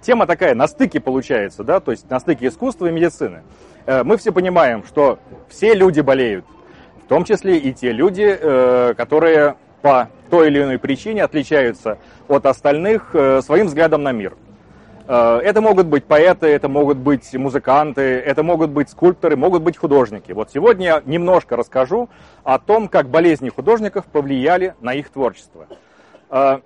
тема такая, на стыке получается, да, то есть на стыке искусства и медицины. Э, мы все понимаем, что все люди болеют, в том числе и те люди, э, которые по той или иной причине отличаются от остальных э, своим взглядом на мир. Это могут быть поэты, это могут быть музыканты, это могут быть скульпторы, могут быть художники. Вот сегодня я немножко расскажу о том, как болезни художников повлияли на их творчество. В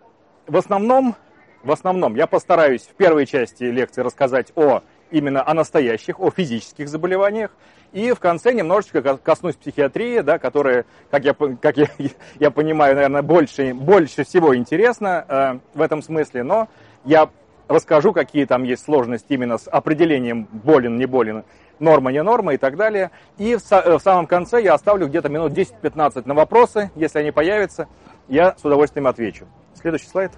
основном, в основном я постараюсь в первой части лекции рассказать о именно о настоящих, о физических заболеваниях. И в конце немножечко коснусь психиатрии, да, которая, как я, как я, я понимаю, наверное, больше, больше всего интересна э, в этом смысле. Но я расскажу, какие там есть сложности именно с определением болен, не болен, норма, не норма и так далее. И в, в самом конце я оставлю где-то минут 10-15 на вопросы. Если они появятся, я с удовольствием отвечу. Следующий слайд.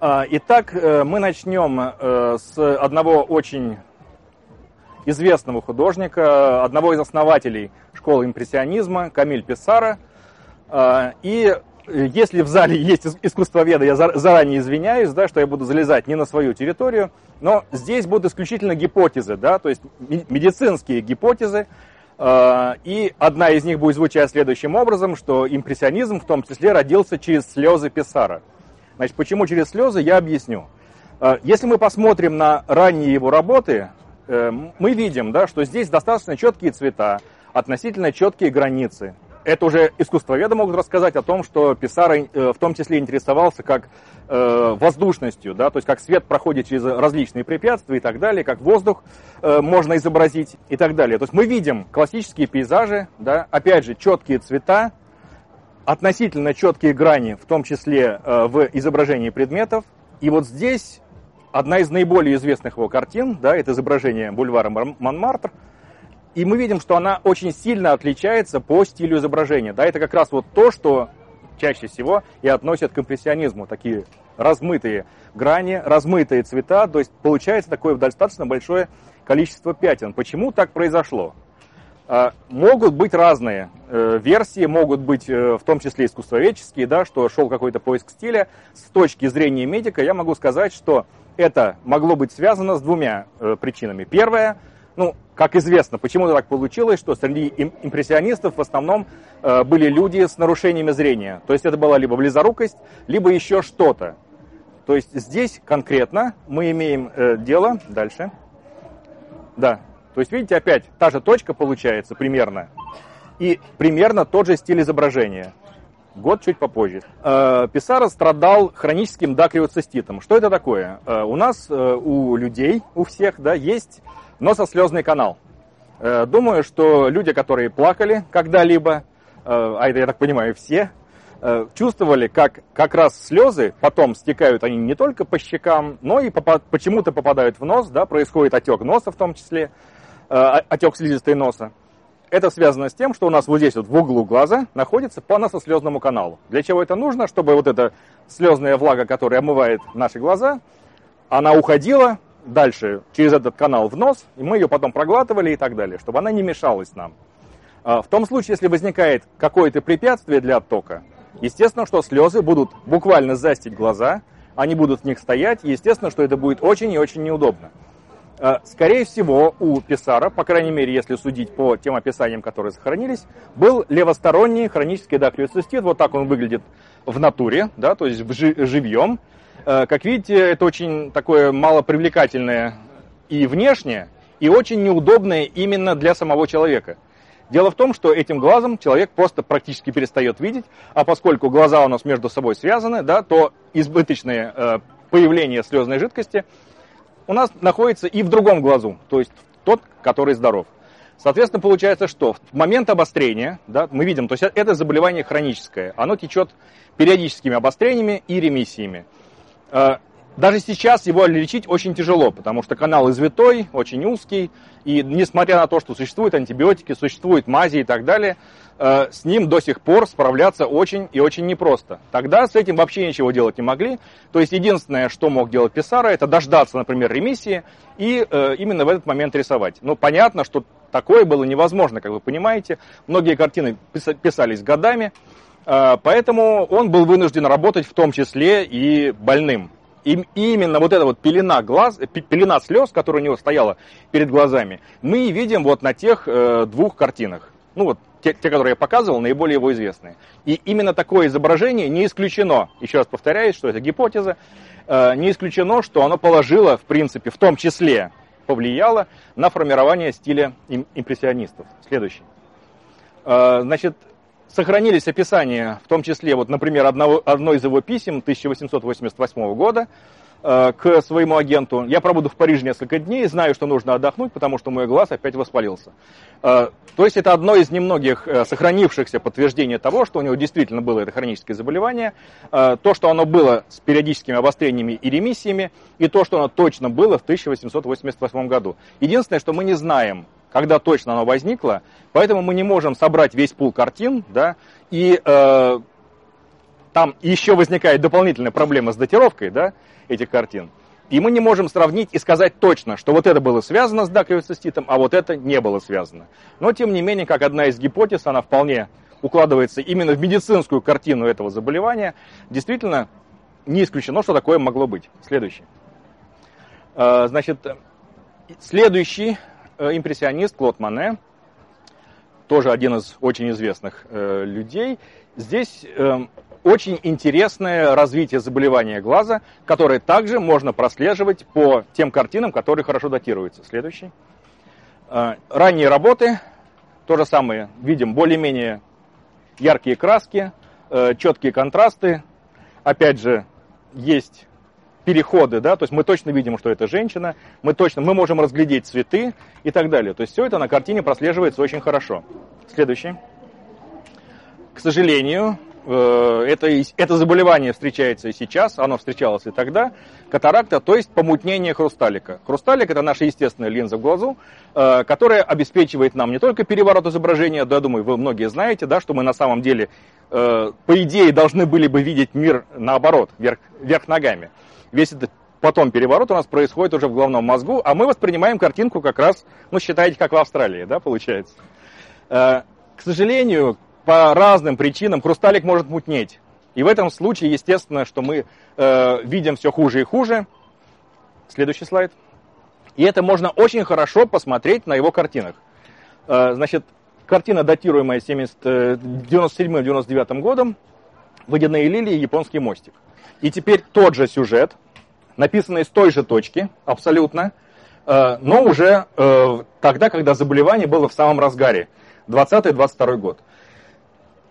А, итак, э, мы начнем э, с одного очень известного художника, одного из основателей школы импрессионизма, Камиль Писара. А, и если в зале есть искусствоведы, я заранее извиняюсь, да, что я буду залезать не на свою территорию, но здесь будут исключительно гипотезы, да, то есть медицинские гипотезы, а, и одна из них будет звучать следующим образом, что импрессионизм в том числе родился через слезы Писара – Значит, почему через слезы, я объясню. Э, если мы посмотрим на ранние его работы, э, мы видим, да, что здесь достаточно четкие цвета, относительно четкие границы. Это уже искусствоведы могут рассказать о том, что Писаро э, в том числе интересовался как воздушностью, да, то есть как свет проходит через различные препятствия и так далее, как воздух можно изобразить и так далее. То есть мы видим классические пейзажи, да, опять же, четкие цвета, относительно четкие грани, в том числе э, в изображении предметов. И вот здесь одна из наиболее известных его картин, да, это изображение бульвара Монмартр. И мы видим, что она очень сильно отличается по стилю изображения. Да, это как раз вот то, что чаще всего и относят к импрессионизму. Такие размытые грани, размытые цвета. То есть получается такое достаточно большое количество пятен. Почему так произошло? А, могут быть разные версии, могут быть э, в том числе искусствоведческие, да, что шел какой-то поиск стиля. С точки зрения медика я могу сказать, что это могло быть связано с двумя э, причинами. Первое, ну, как известно, почему так получилось, что среди импрессионистов в основном были люди с нарушениями зрения. То есть это была либо близорукость, либо еще что-то. То есть здесь конкретно мы имеем дело, дальше, да, то есть, видите, опять та же точка получается примерно. И примерно тот же стиль изображения. Год чуть попозже. Э, Писаро страдал хроническим дакриоциститом. Что это такое? Э, у нас, э, у людей, у всех, да, есть носослезный канал. Думаю, что люди, которые плакали когда-либо, а это, я так понимаю, все, чувствовали, как как раз слезы потом стекают они не только по щекам, но и почему-то попадают в нос, да, происходит отек носа в том числе. Отек слизистой носа. Это связано с тем, что у нас вот здесь вот в углу глаза находится по носослезному каналу. Для чего это нужно? Чтобы вот эта слезная влага, которая омывает наши глаза, она уходила дальше через этот канал в нос, и мы ее потом проглатывали и так далее, чтобы она не мешалась нам. А в том случае, если возникает какое-то препятствие для оттока, естественно, что слезы будут буквально застить глаза, они будут в них стоять, и естественно, что это будет очень и очень неудобно. Э, скорее всего, у Писара, по крайней мере, если судить по тем описаниям, которые сохранились, был левосторонний хронический дактилоцистит. Вот так он выглядит в натуре, да, то есть живьем. Э, как видите, это очень такое малопривлекательное и внешне, и очень неудобное именно для самого человека. Дело в том, что этим глазом человек просто практически перестает видеть, а поскольку глаза у нас между собой связаны, да, то избыточное э, появление слезной жидкости – у нас находится и в другом глазу, то есть тот, который здоров. Соответственно, получается, что в момент обострения, да, мы видим, то есть это заболевание хроническое, оно течет периодическими обострениями и ремиссиями. Даже сейчас его лечить очень тяжело, потому что канал извитой, очень узкий, и несмотря на то, что существуют антибиотики, существуют мази и так далее, Э, с ним до сих пор справляться очень и очень непросто. Тогда с этим вообще ничего делать не могли. То есть единственное, что мог делать Писара, это дождаться, например, ремиссии и э, именно в этот момент рисовать. Ну, понятно, что такое было невозможно, как вы понимаете. Многие картины писались годами, э, поэтому он был вынужден работать в том числе и больным. И именно вот эта вот пелена, глаз, пелена слез, которая у него стояла перед глазами, мы видим вот на тех э, двух картинах. Ну вот те, те, которые я показывал, наиболее его известные. И именно такое изображение не исключено, еще раз повторяюсь, что это гипотеза, э, не исключено, что оно положило, в принципе, в том числе повлияло на формирование стиля импрессионистов. Следующий. Э, значит, сохранились описания, в том числе, вот, например, одного, одно из его писем 1888 года, Э, к своему агенту. Я пробуду в Париже несколько дней, знаю, что нужно отдохнуть, потому что мой глаз опять воспалился. Э, то есть это одно из немногих э, сохранившихся подтверждений того, что у него действительно было это хроническое заболевание, то, что оно было с периодическими обострениями и ремиссиями, и то, что оно точно было в 1888 году. Единственное, что мы не знаем, когда точно оно возникло, поэтому мы не можем собрать весь пул картин, да, и э, там еще возникает дополнительная проблема с датировкой, да, этих картин. И мы не можем сравнить и сказать точно, что вот это было связано с дакриоциститом, а вот это не было связано. Но, тем не менее, как одна из гипотез, она вполне укладывается именно в медицинскую картину этого заболевания. Действительно, не исключено, что такое могло быть. Следующий. А, значит, следующий э, импрессионист Клод Мане, тоже один из очень известных э, людей. Здесь эм, очень интересное развитие заболевания глаза, которое также можно прослеживать по тем картинам, которые хорошо датируются. Следующий. А, ранние работы, то же самое, видим более-менее яркие краски, э, четкие контрасты. Опять же, есть переходы, да, то есть мы точно видим, что это женщина, мы точно, мы можем разглядеть цветы и так далее. То есть все это на картине прослеживается очень хорошо. Следующий. К сожалению, Э, это, это заболевание встречается и сейчас, оно встречалось и тогда, катаракта, то есть помутнение хрусталика. Хрусталик – это наша естественная линза в глазу, э, которая обеспечивает нам не только переворот изображения, да, я думаю, вы многие знаете, да, что мы на самом деле, э, по идее, должны были бы видеть мир наоборот, вверх, вверх ногами. Весь этот потом переворот у нас происходит уже в головном мозгу, а мы воспринимаем картинку как раз, ну, считаете, как в Австралии, да, получается. К сожалению, по разным причинам хрусталик может мутнеть. И в этом случае, естественно, что мы э, видим все хуже и хуже. Следующий слайд. И это можно очень хорошо посмотреть на его картинах. Э, значит, картина, датируемая 97-99 э, годом, «Водяные лилии. Японский мостик». И теперь тот же сюжет, написанный с той же точки, абсолютно, э, но уже э, тогда, когда заболевание было в самом разгаре, 20-22 год.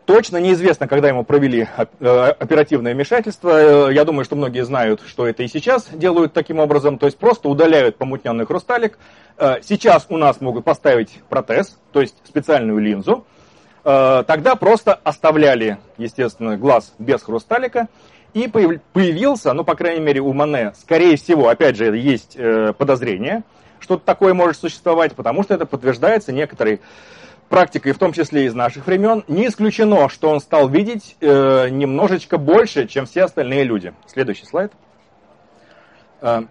Точно неизвестно, когда ему провели э, оперативное вмешательство. Я думаю, что многие знают, что это и сейчас делают таким образом. То есть просто удаляют помутненный хрусталик. Сейчас у нас могут поставить протез, то есть специальную линзу. Тогда просто оставляли, естественно, глаз без хрусталика. И появился, ну, по крайней мере, у Мане, скорее всего, опять же, есть подозрение, что такое может существовать, потому что это подтверждается некоторой практикой, в том числе из наших времен, не исключено, что он стал видеть э, немножечко больше, чем все остальные люди. Следующий слайд. Э,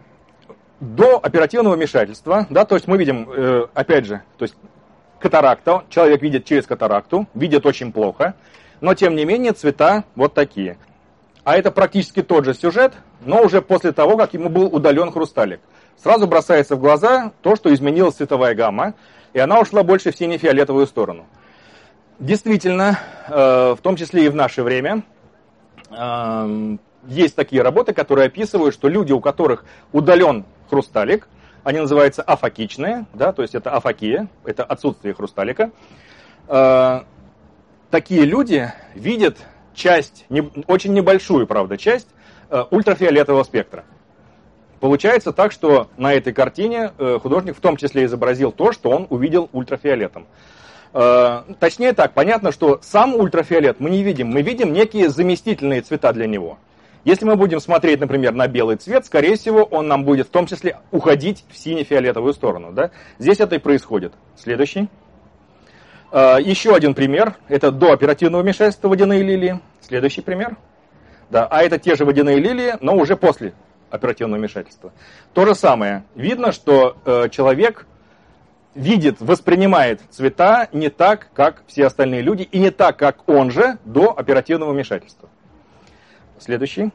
до оперативного вмешательства, да, то есть мы видим, э, опять же, то есть катаракта, человек видит через катаракту, видит очень плохо, но тем не менее цвета вот такие. А это практически тот же сюжет, но уже после того, как ему был удален хрусталик. Сразу бросается в глаза то, что изменилась цветовая гамма, и она ушла больше в сине-фиолетовую сторону. Действительно, э, в том числе и в наше время, э, есть такие работы, которые описывают, что люди, у которых удален хрусталик, они называются афакичные, да, то есть это афакия, это отсутствие хрусталика. Э, такие люди видят часть, очень небольшую, правда, часть ультрафиолетового спектра. Получается так, что на этой картине э, художник в том числе изобразил то, что он увидел ультрафиолетом. Э, точнее так, понятно, что сам ультрафиолет мы не видим, мы видим некие заместительные цвета для него. Если мы будем смотреть, например, на белый цвет, скорее всего, он нам будет в том числе уходить в сине-фиолетовую сторону. Да? Здесь это и происходит. Следующий. Э, еще один пример. Это до оперативного вмешательства водяные лилии. Следующий пример. Да, а это те же водяные лилии, но уже после оперативного вмешательства. То же самое. Видно, что э, человек видит, воспринимает цвета не так, как все остальные люди, и не так, как он же до оперативного вмешательства. Следующий.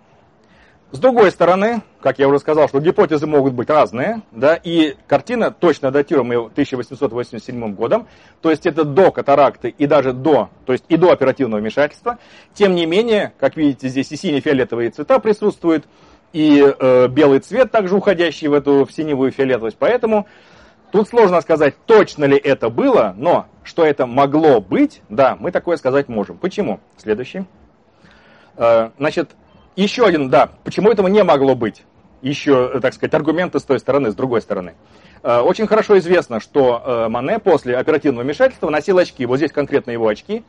С другой стороны, как я уже сказал, что гипотезы могут быть разные, да, и картина точно датируемая 1887 годом, то есть это до катаракты и даже до, то есть и до оперативного вмешательства. Тем не менее, как видите, здесь и сине-фиолетовые цвета присутствуют, и э, белый цвет также уходящий в эту в синевую фиолетовость. Поэтому тут сложно сказать, точно ли это было, но что это могло быть, да, мы такое сказать можем. Почему? Следующий. Э, значит, еще один, да, почему этого не могло быть? Еще, так сказать, аргументы с той стороны, с другой стороны. Э, очень хорошо известно, что э, Мане после оперативного вмешательства носил очки. Вот здесь конкретно его очки.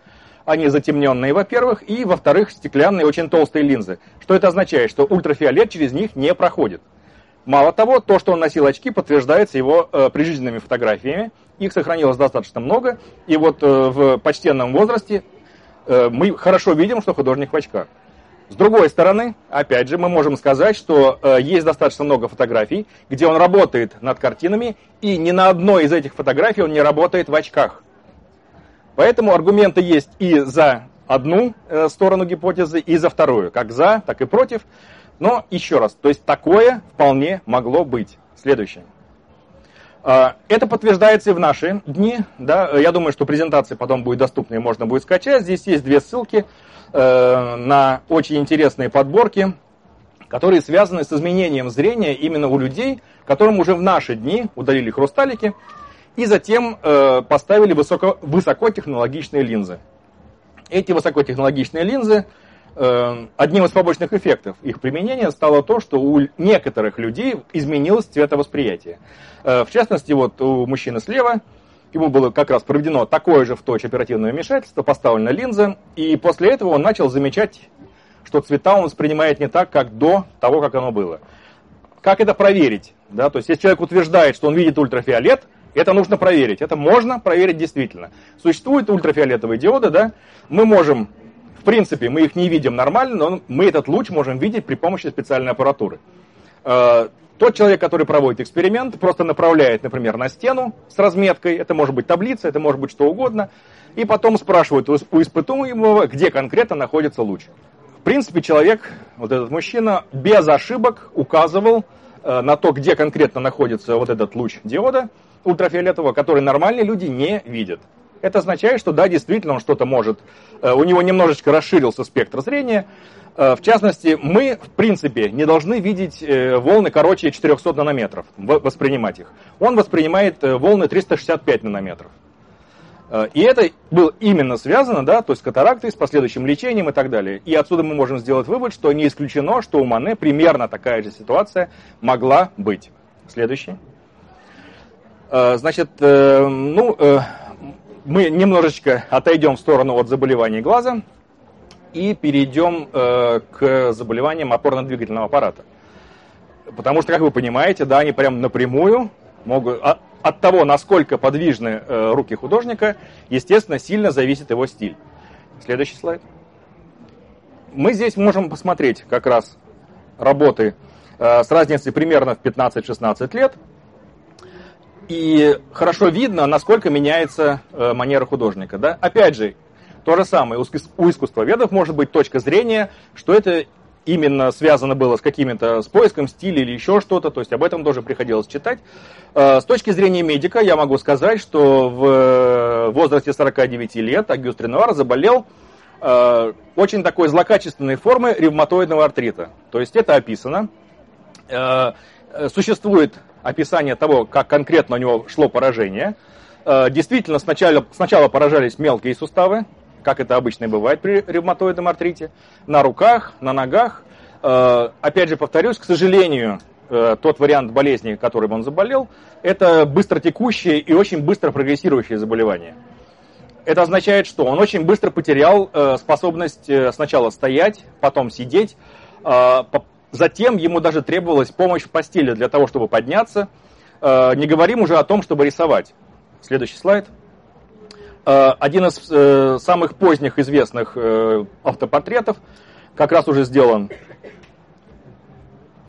Они затемненные, во-первых, и, во-вторых, стеклянные, очень толстые линзы. Что это означает? Что ультрафиолет через них не проходит. Мало того, то, что он носил очки, подтверждается его э, прижизненными фотографиями. Их сохранилось достаточно много. И вот э, в почтенном возрасте э, мы хорошо видим, что художник в очках. С другой стороны, опять же, мы можем сказать, что э, есть достаточно много фотографий, где он работает над картинами, и ни на одной из этих фотографий он не работает в очках. Поэтому аргументы есть и за одну э, сторону гипотезы, и за вторую, как за, так и против. Но еще раз, то есть такое вполне могло быть. Следующее. Э, это подтверждается и в наши дни. Да? Я думаю, что презентация потом будет доступна и можно будет скачать. Здесь есть две ссылки. Э, на очень интересные подборки, которые связаны с изменением зрения именно у людей, которым уже в наши дни удалили хрусталики и затем э, поставили высоко, высокотехнологичные линзы. Эти высокотехнологичные линзы, э, одним из побочных эффектов их применения стало то, что у некоторых людей изменилось цветовосприятие. В частности, вот у мужчины слева ему было как раз проведено такое же в точь оперативное вмешательство, поставлена линза, и после этого он начал замечать, что цвета он воспринимает не так, как до того, как оно было. Как это проверить? Да? То есть, если человек утверждает, что он видит ультрафиолет, это нужно проверить. Это можно проверить действительно. Существуют ультрафиолетовые диоды, да? Мы можем, в принципе, мы их не видим нормально, но мы этот луч можем видеть при помощи специальной аппаратуры. Тот человек, который проводит эксперимент, просто направляет, например, на стену с разметкой, это может быть таблица, это может быть что угодно, и потом спрашивает у испытуемого, где конкретно находится луч. В принципе, человек, вот этот мужчина, без ошибок указывал э, на то, где конкретно находится вот этот луч диода ультрафиолетового, который нормальные люди не видят. Это означает, что да, действительно он что-то может, э, у него немножечко расширился спектр зрения, в частности, мы, в принципе, не должны видеть э, волны короче 400 нанометров, воспринимать их. Он воспринимает э, волны 365 нанометров. И это было именно связано, да, то есть с с последующим лечением и так далее. И отсюда мы можем сделать вывод, что не исключено, что у Мане примерно такая же ситуация могла быть. Следующий. Значит, ну, мы немножечко отойдем в сторону от заболеваний глаза и перейдем э, к заболеваниям опорно-двигательного аппарата. Потому что, как вы понимаете, да, они прям напрямую могут... А, от того, насколько подвижны э, руки художника, естественно, сильно зависит его стиль. Следующий слайд. Мы здесь можем посмотреть как раз работы э, с разницей примерно в 15-16 лет. И хорошо видно, насколько меняется э, манера художника. Да? Опять же, то же самое, у искусствоведов может быть точка зрения, что это именно связано было с какими-то, с поиском стиля или еще что-то, то есть об этом тоже приходилось читать. Э, с точки зрения медика я могу сказать, что в возрасте 49 лет Агюст Ренуар заболел э, очень такой злокачественной формы ревматоидного артрита. То есть это описано. Э, существует описание того, как конкретно у него шло поражение. Действительно, сначала, сначала поражались мелкие суставы, как это обычно и бывает при ревматоидном артрите, на руках, на ногах. Э, опять же, повторюсь, к сожалению, э, тот вариант болезни, которым он заболел, это быстротекущее и очень быстро прогрессирующее заболевание. Это означает, что он очень быстро потерял э, способность сначала стоять, потом сидеть. Затем ему даже требовалась помощь в постели для того, чтобы подняться. Не говорим уже о том, чтобы рисовать. Следующий слайд. Э, один из э, самых поздних известных э, автопортретов как раз уже сделан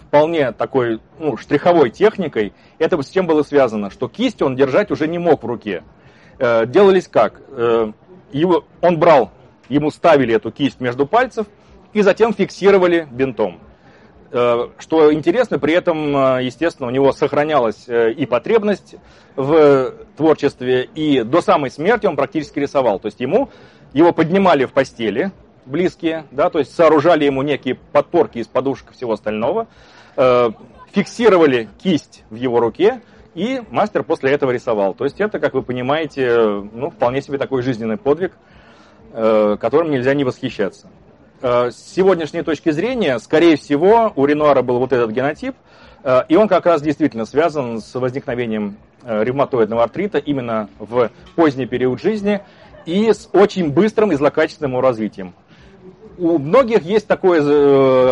вполне такой ну, штриховой техникой. Это с чем было связано? Что кисть он держать уже не мог в руке. Делались как? Его, он брал, ему ставили эту кисть между пальцев и затем фиксировали бинтом. Э, что интересно, при этом, э, естественно, у него сохранялась э, и потребность в творчестве, и до самой смерти он практически рисовал. То есть ему его поднимали в постели близкие, да, то есть сооружали ему некие подпорки из подушек и всего остального, фиксировали кисть в его руке, и мастер после этого рисовал. То есть это, как вы понимаете, ну, вполне себе такой жизненный подвиг, которым нельзя не восхищаться. Э, с сегодняшней точки зрения, скорее всего, у Ренуара был вот этот генотип, э, и он как раз действительно связан с возникновением э, ревматоидного артрита именно в поздний период жизни и с очень быстрым и злокачественным развитием. У многих есть такой,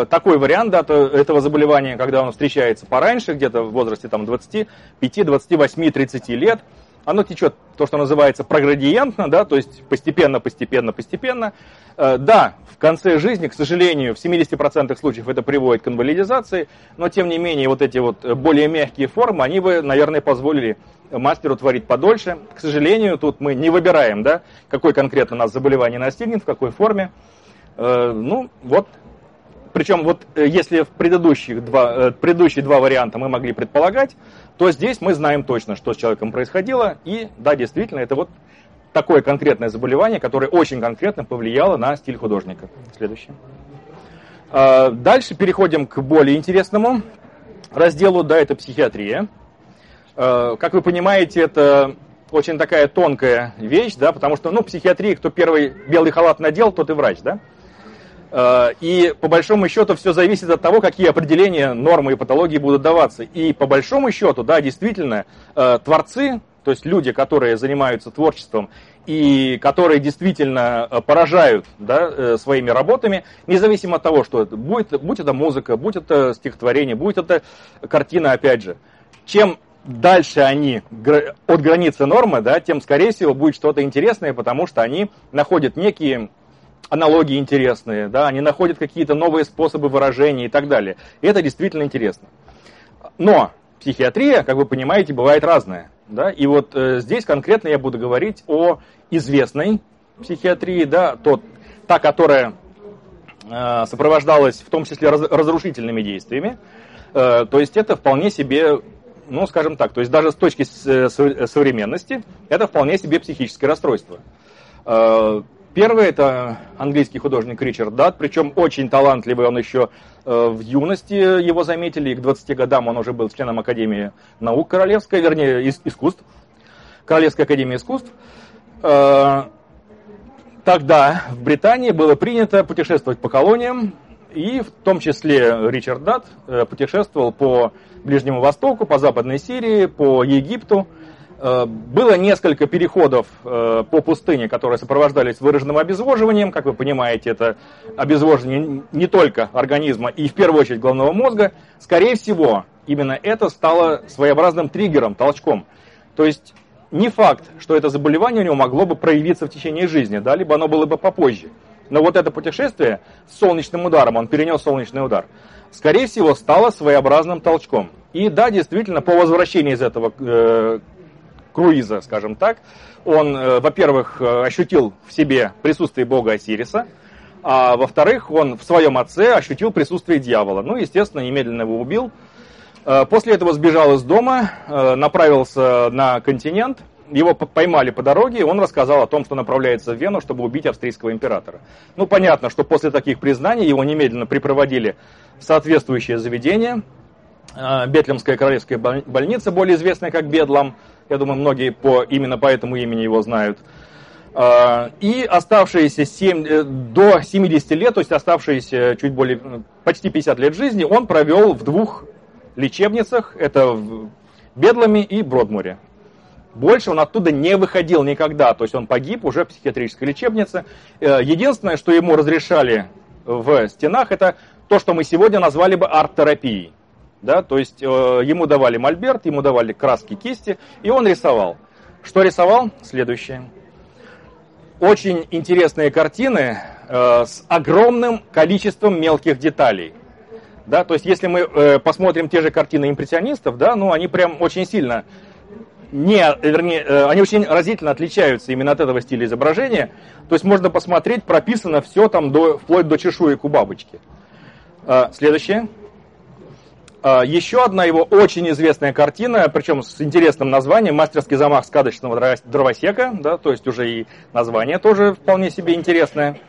такой вариант да, этого заболевания, когда он встречается пораньше, где-то в возрасте там, 25, 28, 30 лет – оно течет, то, что называется, проградиентно, да, то есть постепенно, постепенно, постепенно. Э, да, в конце жизни, к сожалению, в 70% случаев это приводит к инвалидизации, но тем не менее вот эти вот более мягкие формы, они бы, наверное, позволили мастеру творить подольше. К сожалению, тут мы не выбираем, да, какое конкретно у нас заболевание настигнет, в какой форме. Э, ну, вот причем вот э, если в предыдущих два, предыдущие два варианта мы могли предполагать, то здесь мы знаем точно, что с человеком происходило, и да, действительно, это вот такое конкретное заболевание, которое очень конкретно повлияло на стиль художника. Следующее. А, дальше переходим к более интересному разделу, да, это психиатрия. А, как вы понимаете, это очень такая тонкая вещь, да, потому что, ну, психиатрия, кто первый белый халат надел, тот и врач, да. Э, и по большому счету все зависит от того, какие определения, нормы и патологии будут даваться. И по большому счету, да, действительно, э, творцы, то есть люди, которые занимаются творчеством и которые действительно э, поражают да, своими работами, независимо от того, что это будет, будь это музыка, будь это стихотворение, будь это картина, опять же, чем дальше они от границы нормы, да, тем, скорее всего, будет что-то интересное, потому что они находят некие аналогии интересные, да, они находят какие-то новые способы выражения и так далее. И это действительно интересно. Но психиатрия, как вы понимаете, бывает разная. Да? И вот э, здесь конкретно я буду говорить о известной психиатрии, да, тот, та, которая э, сопровождалась в том числе раз, разрушительными действиями. Э, то есть это вполне себе, ну, скажем так, то есть даже с точки э, современности, это вполне себе психическое расстройство. Э, Первый это английский художник Ричард Дат, причем очень талантливый, он еще э, в юности его заметили, и к 20 годам он уже был членом Академии наук Королевской, вернее, искусств, Королевской Академии искусств. Э, тогда в Британии было принято путешествовать по колониям, и в том числе Ричард Дат э, путешествовал по Ближнему Востоку, по Западной Сирии, по Египту, было несколько переходов э, по пустыне, которые сопровождались выраженным обезвоживанием. Как вы понимаете, это обезвоживание не только организма и в первую очередь головного мозга. Скорее всего, именно это стало своеобразным триггером, толчком. То есть не факт, что это заболевание у него могло бы проявиться в течение жизни, да, либо оно было бы попозже. Но вот это путешествие с солнечным ударом, он перенес солнечный удар, скорее всего, стало своеобразным толчком. И да, действительно, по возвращении из этого э, круиза, скажем так, он, э, во-первых, э, ощутил в себе присутствие бога Осириса, а во-вторых, он в своем отце ощутил присутствие дьявола. Ну, естественно, немедленно его убил. Э, после этого сбежал из дома, направился на континент, его поймали по дороге, и он рассказал о том, что направляется в Вену, чтобы убить австрийского императора. Ну, понятно, что после таких признаний его немедленно припроводили в соответствующее заведение, Бетлемская королевская больница, более известная как Бедлам, я думаю, многие по, именно по этому имени его знают. А, и оставшиеся 7, э, до 70 лет, то есть оставшиеся чуть более, почти 50 лет жизни, он провел в двух лечебницах, это в Бедламе и Бродмуре. Больше он оттуда не выходил никогда, то есть он погиб уже в психиатрической лечебнице. Э, единственное, что ему разрешали в стенах, это то, что мы сегодня назвали бы арт-терапией. Да, то есть э, ему давали мольберт, ему давали краски, кисти, и он рисовал. Что рисовал? Следующее. Очень интересные картины э, с огромным количеством мелких деталей. Да, то есть если мы э, посмотрим те же картины импрессионистов, да, ну они прям очень сильно не, вернее, э, они очень разительно отличаются именно от этого стиля изображения. То есть можно посмотреть, прописано все там до, вплоть до чешуек у бабочки. Э, следующее. А, еще одна его очень известная картина, причем с интересным названием «Мастерский замах сказочного дровосека», да, то есть уже и название тоже вполне себе интересное.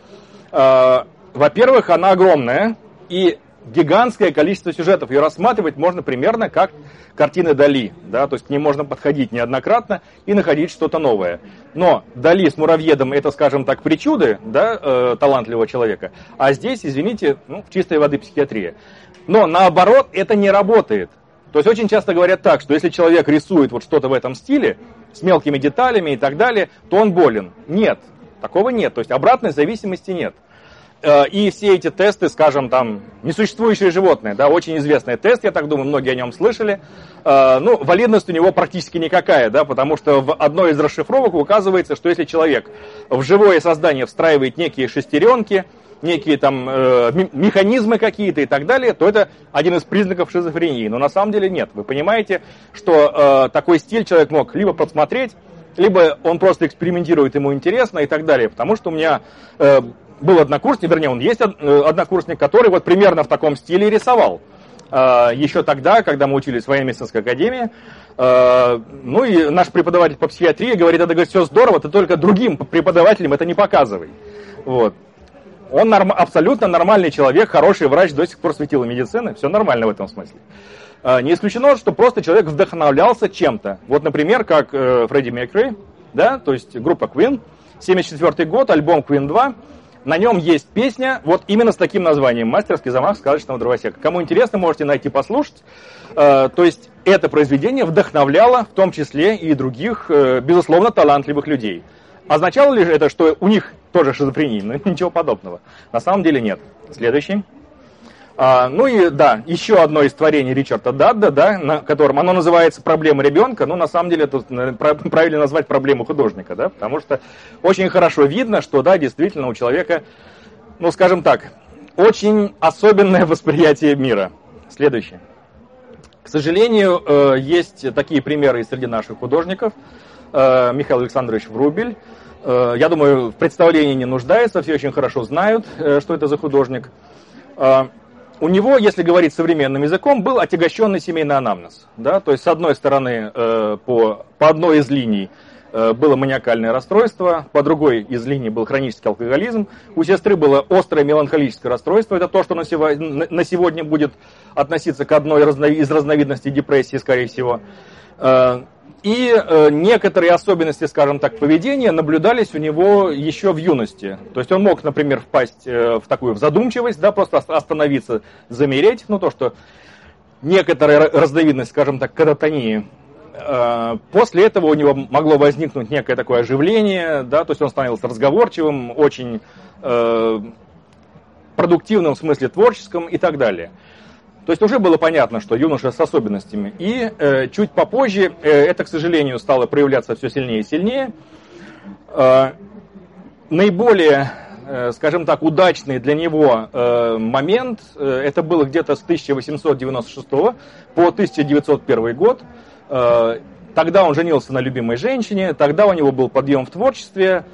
А, во-первых, она огромная, и гигантское количество сюжетов. Ее рассматривать можно примерно как картины Дали. Да? То есть к ним можно подходить неоднократно и находить что-то новое. Но Дали с муравьедом это, скажем так, причуды да, э, талантливого человека. А здесь, извините, ну, в чистой воды психиатрия. Но наоборот, это не работает. То есть очень часто говорят так, что если человек рисует вот что-то в этом стиле, с мелкими деталями и так далее, то он болен. Нет, такого нет. То есть обратной зависимости нет. Э, и все эти тесты, скажем, там, несуществующие животные, да, очень известный тест, я так думаю, многие о нем слышали. Э, ну, валидность у него практически никакая, да, потому что в одной из расшифровок указывается, что если человек в живое создание встраивает некие шестеренки, некие там э, механизмы какие-то и так далее, то это один из признаков шизофрении. Но на самом деле нет. Вы понимаете, что э, такой стиль человек мог либо подсмотреть, либо он просто экспериментирует, ему интересно и так далее. Потому что у меня э, был однокурсник, вернее, он есть э, однокурсник, который вот примерно в таком стиле рисовал. Э, еще тогда, когда мы учились в военно-медицинской академии, э, ну и наш преподаватель по психиатрии говорит, это говорит, все здорово, ты только другим преподавателям это не показывай. Вот. Он норм, абсолютно нормальный человек, хороший врач, до сих пор светила медицины, все нормально в этом смысле. Не исключено, что просто человек вдохновлялся чем-то. Вот, например, как Фредди Меркьюри, да, то есть группа Queen, 74 год, альбом Queen 2, на нем есть песня вот именно с таким названием «Мастерский замах сказочного дровосека». Кому интересно, можете найти послушать. Э, то есть это произведение вдохновляло в том числе и других, э, безусловно, талантливых людей. Означало ли это, что у них тоже шизофрения? Ну, ничего подобного. На самом деле нет. Следующий. А, ну и да, еще одно из творений Ричарда Дадда, да, на котором оно называется «Проблема ребенка», но на самом деле это правильно назвать проблему художника, да, потому что очень хорошо видно, что, да, действительно у человека, ну, скажем так, очень особенное восприятие мира. Следующее. К сожалению, э, есть такие примеры и среди наших художников. Э, Михаил Александрович Врубель, э, я думаю, в представлении не нуждается, все очень хорошо знают, что это за художник у него, если говорить современным языком, был отягощенный семейный анамнез. Да? То есть, с одной стороны, э, по, по одной из линий э, было маниакальное расстройство, по другой из линий был хронический алкоголизм. У сестры было острое меланхолическое расстройство. Это то, что на сегодня будет относиться к одной из разновидностей депрессии, скорее всего. И э, некоторые особенности, скажем так, поведения наблюдались у него еще в юности. То есть он мог, например, впасть э, в такую задумчивость, да, просто остановиться, замереть. Ну, то, что некоторая разновидность, скажем так, кататонии. Э, после этого у него могло возникнуть некое такое оживление, да, то есть он становился разговорчивым, очень э, продуктивным в смысле творческом и так далее. То есть уже было понятно, что юноша с особенностями. И э, чуть попозже э, это, к сожалению, стало проявляться все сильнее и сильнее. Э, наиболее, э, скажем так, удачный для него э, момент, э, это было где-то с 1896 по 1901 год. Э, тогда он женился на любимой женщине, тогда у него был подъем в творчестве,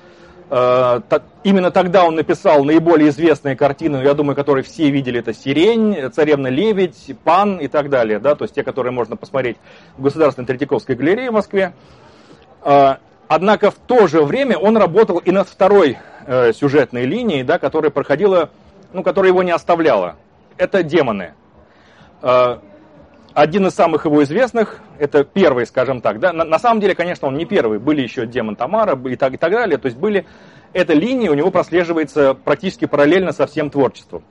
именно тогда он написал наиболее известные картины, я думаю, которые все видели, это «Сирень», «Царевна лебедь», «Пан» и так далее, да, то есть те, которые можно посмотреть в Государственной Третьяковской галерее в Москве. Э, однако в то же время он работал и над второй э, сюжетной линией, да, которая проходила, ну, которая его не оставляла. Это «Демоны» один из самых его известных, это первый, скажем так, да, на, на самом деле, конечно, он не первый, были еще Демон Тамара и так, и так далее, то есть были, эта линия у него прослеживается практически параллельно со всем творчеством.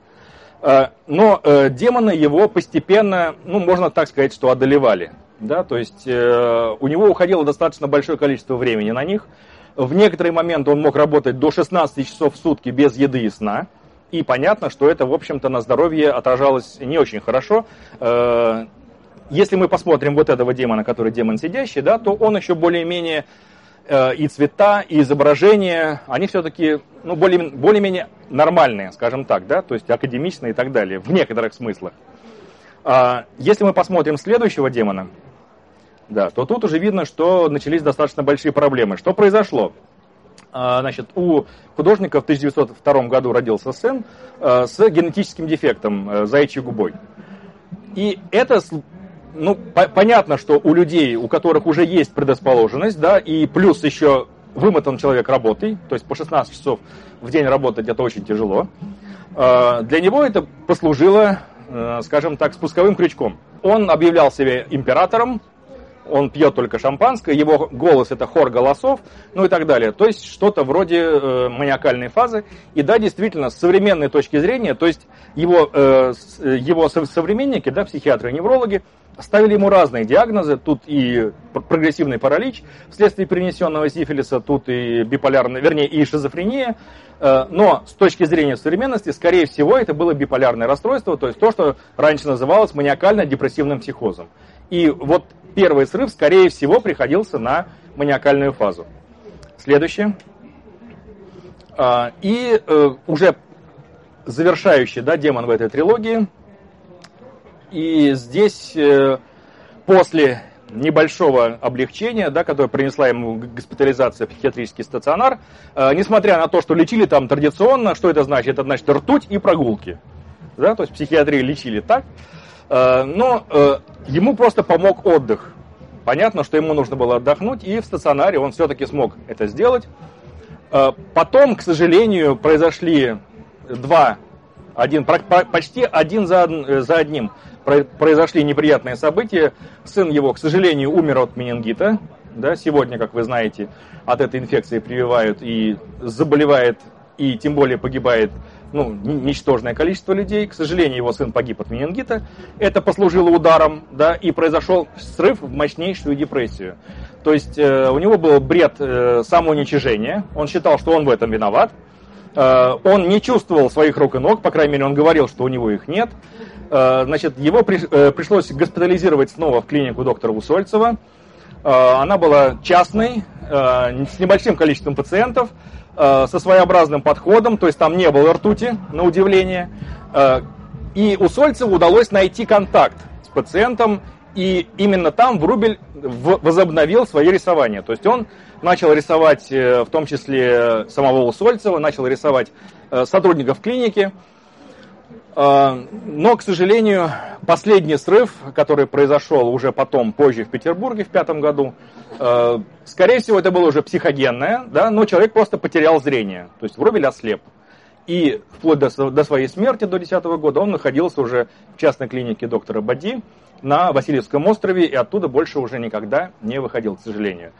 Э, но э, демоны его постепенно, ну, можно так сказать, что одолевали. Да? То есть э, у него уходило достаточно большое количество времени на них. В некоторые моменты он мог работать до 16 часов в сутки без еды и сна. И понятно, что это, в общем-то, на здоровье отражалось не очень хорошо если мы посмотрим вот этого демона, который демон сидящий, да, то он еще более-менее э, и цвета, и изображения, они все-таки ну, более, более-менее нормальные, скажем так, да, то есть академичные и так далее, в некоторых смыслах. А, если мы посмотрим следующего демона, да, то тут уже видно, что начались достаточно большие проблемы. Что произошло? А, значит, у художника в 1902 году родился сын э, с генетическим дефектом, э, заячьей губой. И это, ну, по- понятно, что у людей, у которых уже есть предрасположенность, да, и плюс еще вымотан человек работой, то есть по 16 часов в день работать это очень тяжело, э, для него это послужило, э, скажем так, спусковым крючком. Он объявлял себя императором, он пьет только шампанское, его голос это хор голосов, ну и так далее. То есть что-то вроде э, маниакальной фазы. И да, действительно, с современной точки зрения, то есть его, э, его современники, да, психиатры и неврологи, ставили ему разные диагнозы. Тут и прогрессивный паралич вследствие перенесенного сифилиса, тут и биполярная, вернее, и шизофрения. Э, но с точки зрения современности, скорее всего, это было биполярное расстройство, то есть то, что раньше называлось маниакально-депрессивным психозом. И вот первый срыв, скорее всего, приходился на маниакальную фазу. Следующее. А, и э, уже завершающий да, демон в этой трилогии. И здесь э, после небольшого облегчения, да, которое принесла ему госпитализация в психиатрический стационар, э, несмотря на то, что лечили там традиционно, что это значит? Это значит ртуть и прогулки. Да, то есть психиатрии лечили так. Э, но э, ему просто помог отдых. Понятно, что ему нужно было отдохнуть, и в стационаре он все-таки смог это сделать. Э, потом, к сожалению, произошли два, один, почти один за, за одним произошли неприятные события. Сын его, к сожалению, умер от менингита. Да, сегодня, как вы знаете, от этой инфекции прививают и заболевает, и тем более погибает ну, ничтожное количество людей. К сожалению, его сын погиб от менингита. Это послужило ударом, да, и произошел срыв в мощнейшую депрессию. То есть э, у него был бред э, самоуничижения. Он считал, что он в этом виноват. Э, он не чувствовал своих рук и ног, по крайней мере, он говорил, что у него их нет. Э, значит, его при, э, пришлось госпитализировать снова в клинику доктора Усольцева. Э, она была частной, э, с небольшим количеством пациентов. Э, со своеобразным подходом, то есть там не было ртути, на удивление. Э, и у Сольцева удалось найти контакт с пациентом, и именно там Врубель возобновил свои рисования. То есть он начал рисовать э, в том числе самого Усольцева, начал рисовать сотрудников клиники, но, к сожалению, последний срыв, который произошел уже потом, позже в Петербурге в пятом году, а, скорее всего, это было уже психогенное, да, но человек просто потерял зрение, то есть Врубель ослеп. И вплоть до, своей смерти, до 2010 года, он находился уже в частной клинике доктора Бади на Васильевском острове и оттуда больше уже никогда не выходил, к сожалению.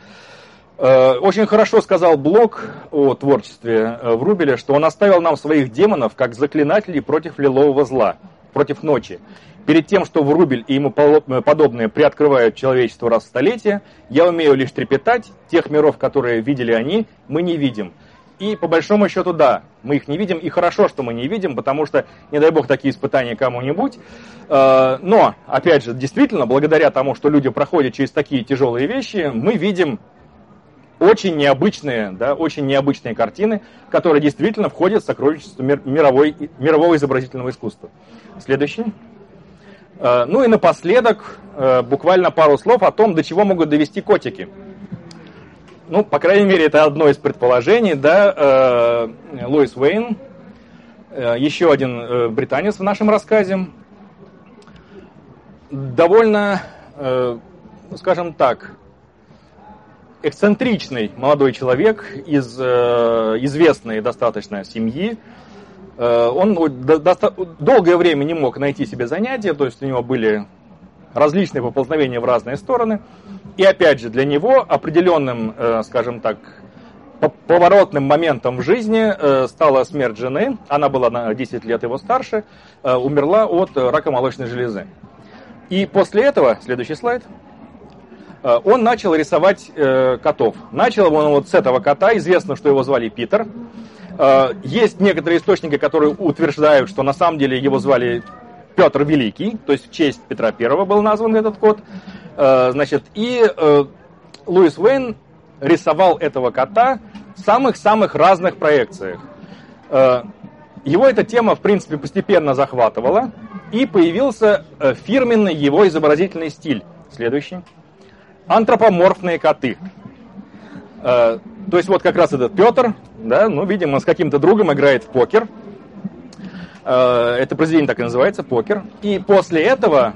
Э, очень хорошо сказал Блок о творчестве э, Врубеля, что он оставил нам своих демонов как заклинателей против лилового зла, против ночи. Перед тем, что Врубель и ему э, подобные приоткрывают человечество раз в столетие, я умею лишь трепетать, тех миров, которые видели они, мы не видим. И по большому счету, да, мы их не видим, и хорошо, что мы не видим, потому что, не дай бог, такие испытания кому-нибудь. Но, опять же, действительно, благодаря тому, что люди проходят через такие тяжелые вещи, мы видим очень необычные, да, очень необычные картины, которые действительно входят в сокровищество мировой, мирового изобразительного искусства. Следующий. Э, ну и напоследок э, буквально пару слов о том, до чего могут довести котики. Ну, по крайней мере, это одно из предположений, да, э, Лоис Уэйн, еще один британец в нашем рассказе, довольно, скажем так, эксцентричный молодой человек из э, известной достаточно семьи. Э, он долгое время не мог найти себе занятия, то есть у него были различные поползновения в разные стороны. И опять же, для него определенным, э, скажем так, поворотным моментом в жизни э, стала смерть жены. Она была на 10 лет его старше, умерла от рака молочной железы. И после этого, следующий слайд – он начал рисовать э, котов. Начал он вот с этого кота, известно, что его звали Питер. Э, есть некоторые источники, которые утверждают, что на самом деле его звали Петр Великий, то есть в честь Петра Первого был назван этот кот. Значит, и Луис Уэйн рисовал этого кота в самых-самых разных проекциях. Его эта тема, в принципе, постепенно захватывала, и появился фирменный его изобразительный стиль. Следующий антропоморфные коты. Э, то есть вот как раз этот Петр, да, ну, видимо, с каким-то другом играет в покер. Э, это произведение так и называется, покер. И после этого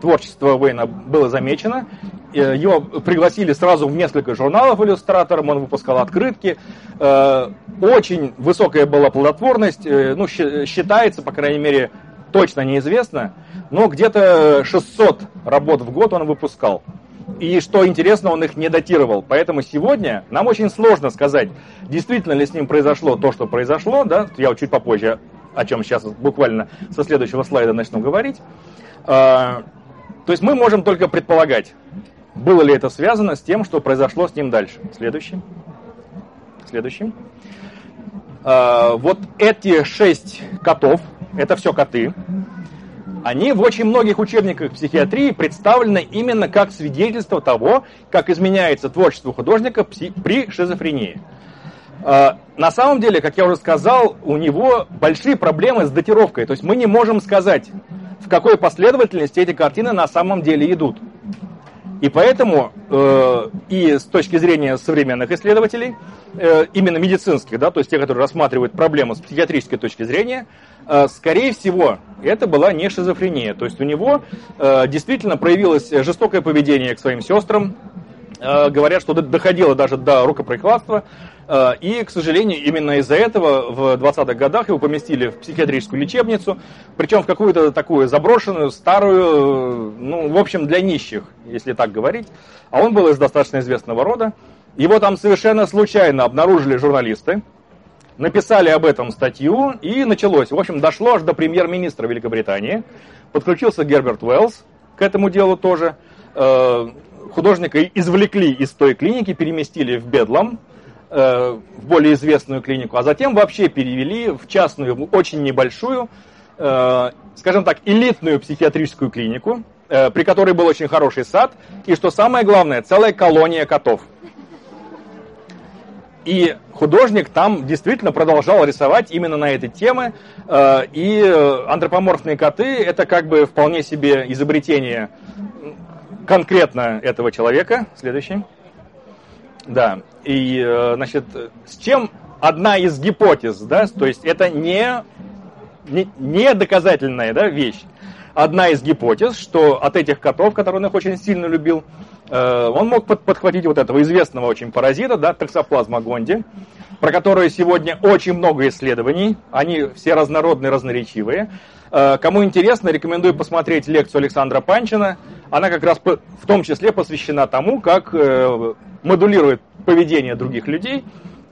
творчество Уэйна было замечено. Э, его пригласили сразу в несколько журналов иллюстратором, он выпускал открытки. Э, очень высокая была плодотворность, э, ну, считается, по крайней мере, точно неизвестно, но где-то 600 работ в год он выпускал. И что интересно, он их не датировал. Поэтому сегодня нам очень сложно сказать, действительно ли с ним произошло то, что произошло. Да? Я чуть попозже, о чем сейчас буквально со следующего слайда начну говорить. А, то есть мы можем только предполагать, было ли это связано с тем, что произошло с ним дальше. Следующий. Следующий. А, вот эти шесть котов, это все коты, они в очень многих учебниках психиатрии представлены именно как свидетельство того, как изменяется творчество художника при шизофрении. А, на самом деле, как я уже сказал, у него большие проблемы с датировкой. То есть мы не можем сказать, в какой последовательности эти картины на самом деле идут. И поэтому э, и с точки зрения современных исследователей, э, именно медицинских, да, то есть те, которые рассматривают проблему с психиатрической точки зрения, э, скорее всего, это была не шизофрения. То есть у него э, действительно проявилось жестокое поведение к своим сестрам, э, говорят, что доходило даже до рукоприкладства. Э, и, к сожалению, именно из-за этого в 20-х годах его поместили в психиатрическую лечебницу, причем в какую-то такую заброшенную, старую, ну, в общем, для нищих, если так говорить. А он был из достаточно известного рода. Его там совершенно случайно обнаружили журналисты, написали об этом статью, и началось. В общем, дошло аж до премьер-министра Великобритании. Подключился Герберт Уэллс к этому делу тоже. Э, художника извлекли из той клиники, переместили в Бедлам, Э, в более известную клинику, а затем вообще перевели в частную, очень небольшую, э, скажем так, элитную психиатрическую клинику, э, при которой был очень хороший сад, и, что самое главное, целая колония котов. И художник там действительно продолжал рисовать именно на этой темы. И антропоморфные коты – это как бы вполне себе изобретение конкретно этого человека. Следующий. Да, и, э, значит, с чем одна из гипотез, да, то есть это не, не, не доказательная да, вещь. Одна из гипотез, что от этих котов, которые он их очень сильно любил, э, он мог под, подхватить вот этого известного очень паразита, да, токсоплазма гонди, про которую сегодня очень много исследований, они все разнородные, разноречивые. Э, кому интересно, рекомендую посмотреть лекцию Александра Панчина. Она как раз в том числе посвящена тому, как модулирует поведение других людей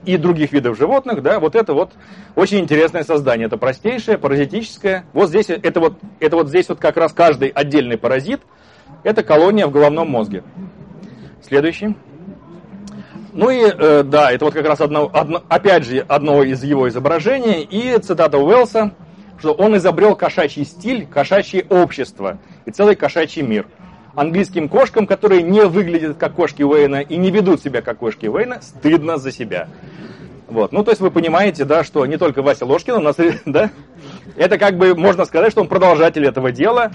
и других видов животных, да, вот это вот очень интересное создание. Это простейшее, паразитическое. Вот здесь, это вот, это вот здесь вот как раз каждый отдельный паразит, это колония в головном мозге. Следующий. Ну и, э, да, это вот как раз одно, одно, опять же одно из его изображений. И цитата Уэллса, что он изобрел кошачий стиль, кошачье общество и целый кошачий мир – английским кошкам, которые не выглядят как кошки Уэйна и не ведут себя как кошки Уэйна, стыдно за себя. Вот. Ну, то есть вы понимаете, да, что не только Вася Ложкин у нас, да, это как бы можно сказать, что он продолжатель этого дела,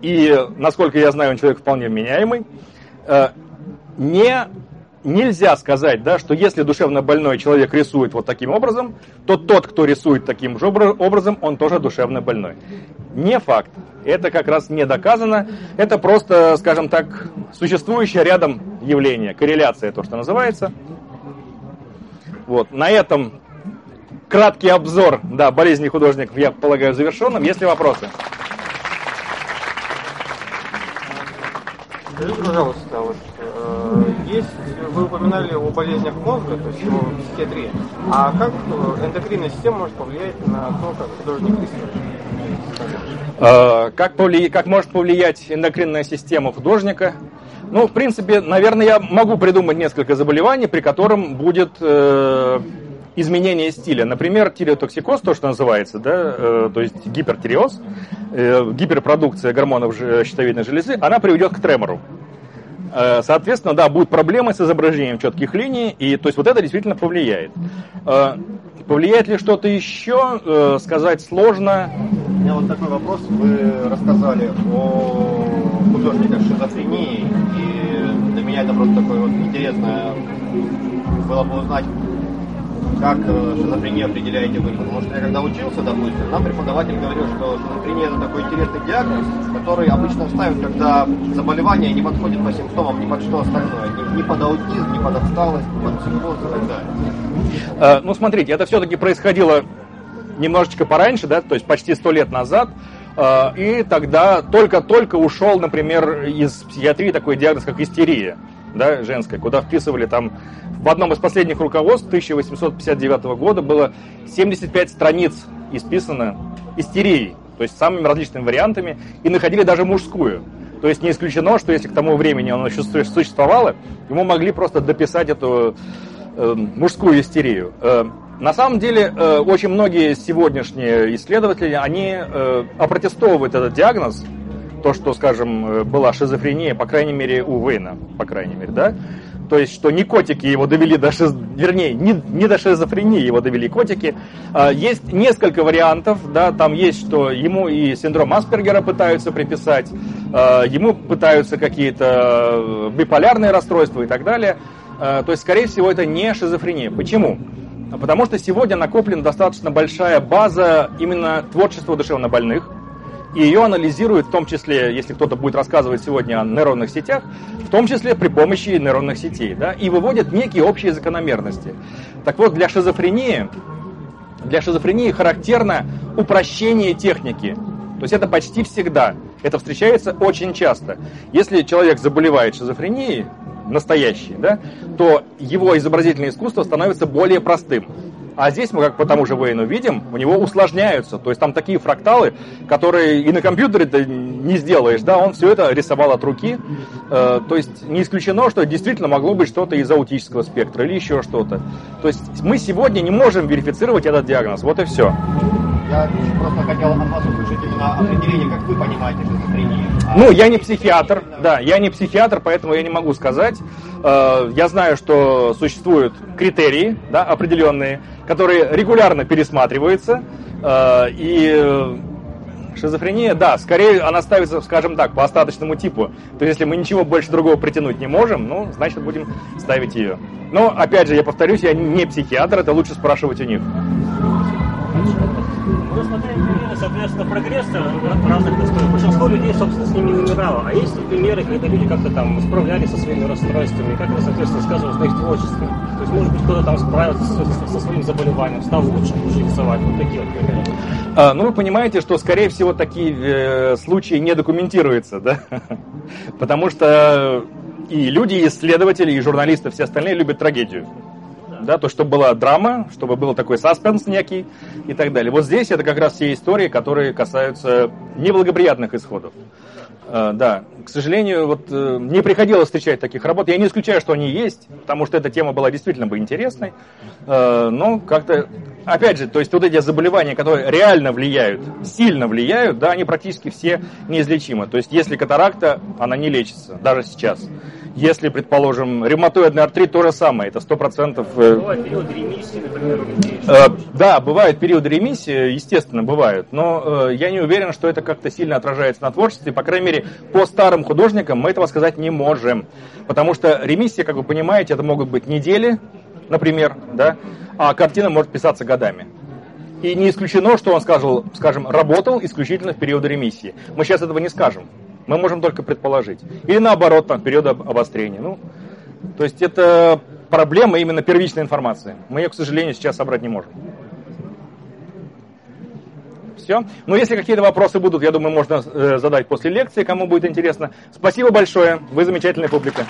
и, насколько я знаю, он человек вполне вменяемый. Э, не нельзя сказать, да, что если душевно больной человек рисует вот таким образом, то тот, кто рисует таким же образом, он тоже душевно больной. Не факт. Это как раз не доказано. Это просто, скажем так, существующее рядом явление, корреляция, то, что называется. Вот. На этом краткий обзор да, болезни художников, я полагаю, завершенным. Есть ли вопросы? Скажите, пожалуйста, вот, э, есть, вы упоминали о болезнях мозга, то есть о психиатрии, а как э, эндокринная система может повлиять на то, как художник рисует? Э, как, повли... как может повлиять эндокринная система художника? Ну, в принципе, наверное, я могу придумать несколько заболеваний, при котором будет э, изменение стиля. Например, тиреотоксикоз, то, что называется, да, э, то есть гипертиреоз, э, гиперпродукция гормонов щитовидной железы, она приведет к тремору. Э, соответственно, да, будут проблемы с изображением четких линий, и то есть вот это действительно повлияет. Э, повлияет ли что-то еще, э, сказать сложно. У меня вот такой вопрос. Вы рассказали о художниках шизофрении, и для меня это просто такое вот интересное было бы узнать, как э, шизофрению определяете вы? Потому что я когда учился, допустим, нам преподаватель говорил, что шизофрения это такой интересный диагноз, который обычно ставят, когда заболевание не подходит по симптомам ни под что остальное, ни, ни под аутизм, ни под отсталость, ни под психоз и так далее. Э, ну, смотрите, это все-таки происходило немножечко пораньше, да, то есть почти сто лет назад, э, и тогда только-только ушел, например, из психиатрии такой диагноз, как истерия да, женская, куда вписывали там в одном из последних руководств 1859 года было 75 страниц исписано истерией, то есть самыми различными вариантами, и находили даже мужскую. То есть не исключено, что если к тому времени оно существовало, ему могли просто дописать эту э, мужскую истерию. Э, на самом деле, э, очень многие сегодняшние исследователи, они э, опротестовывают этот диагноз, то, что, скажем, э, была шизофрения, по крайней мере, у Вейна, по крайней мере, да, то есть, что не котики его довели до шиз... вернее, не, не до шизофрении его довели котики. А, есть несколько вариантов, да, там есть, что ему и синдром Аспергера пытаются приписать, а, ему пытаются какие-то биполярные расстройства и так далее. А, то есть, скорее всего, это не шизофрения. Почему? Потому что сегодня накоплена достаточно большая база именно творчества душевнобольных, и ее анализируют, в том числе, если кто-то будет рассказывать сегодня о нейронных сетях, в том числе при помощи нейронных сетей, да, и выводят некие общие закономерности. Так вот, для шизофрении, для шизофрении характерно упрощение техники. То есть это почти всегда. Это встречается очень часто. Если человек заболевает шизофренией, настоящий, да, то его изобразительное искусство становится более простым. А здесь мы, как по тому же Вейну видим, у него усложняются. То есть там такие фракталы, которые и на компьютере ты не сделаешь. Да, он все это рисовал от руки. Э, то есть не исключено, что действительно могло быть что-то из аутического спектра или еще что-то. То есть мы сегодня не можем верифицировать этот диагноз. Вот и все. Я просто хотел от вас услышать именно определение, как вы понимаете шизофрению. Ну, я не психиатр, да, я не психиатр, поэтому я не могу сказать. Э, я знаю, что существуют критерии, да, определенные, которые регулярно пересматриваются, э, и Шизофрения, да, скорее она ставится, скажем так, по остаточному типу. То есть, если мы ничего больше другого притянуть не можем, ну, значит, будем ставить ее. Но, опять же, я повторюсь, я не психиатр, это лучше спрашивать у них. Мы смотрели примеры, соответственно, прогресса разных расстройств. Большинство людей, собственно, с ними умирало. А есть примеры, когда люди как-то там справлялись со своими расстройствами, как это, соответственно, сказывалось на их творчестве. То есть, может быть, кто-то там справился со, со своим заболеванием, стал лучше, лучше рисовать. Вот такие вот примеры. А, ну, вы понимаете, что, скорее всего, такие э, случаи не документируются, да? Потому что и люди, и исследователи, и журналисты, все остальные любят трагедию да, то, чтобы была драма, чтобы был такой саспенс некий и так далее. Вот здесь это как раз все истории, которые касаются неблагоприятных исходов. Uh, да, к сожалению, вот uh, не приходилось встречать таких работ. Я не исключаю, что они есть, потому что эта тема была действительно бы интересной. Uh, но как-то, опять же, то есть вот эти заболевания, которые реально влияют, сильно влияют, да, они практически все неизлечимы. То есть если катаракта, она не лечится, даже сейчас. Если, предположим, ревматоидный артрит, то же самое, это 100%... Э, бывают периоды ремиссии, например, э, Да, бывают периоды ремиссии, естественно, бывают, но э, я не уверен, что это как-то сильно отражается на творчестве. По крайней мере, по старым художникам мы этого сказать не можем. Потому что ремиссия, как вы понимаете, это могут быть недели, например, да, а картина может писаться годами. И не исключено, что он, скажем, скажем, работал исключительно в периоды ремиссии. Мы сейчас этого не скажем. Мы можем только предположить. Или наоборот, там, период обострения. Ну, то есть это проблема именно первичной информации. Мы ее, к сожалению, сейчас собрать не можем. Все. Но если какие-то вопросы будут, я думаю, можно э, задать после лекции, кому будет интересно. Спасибо большое. Вы замечательная публика.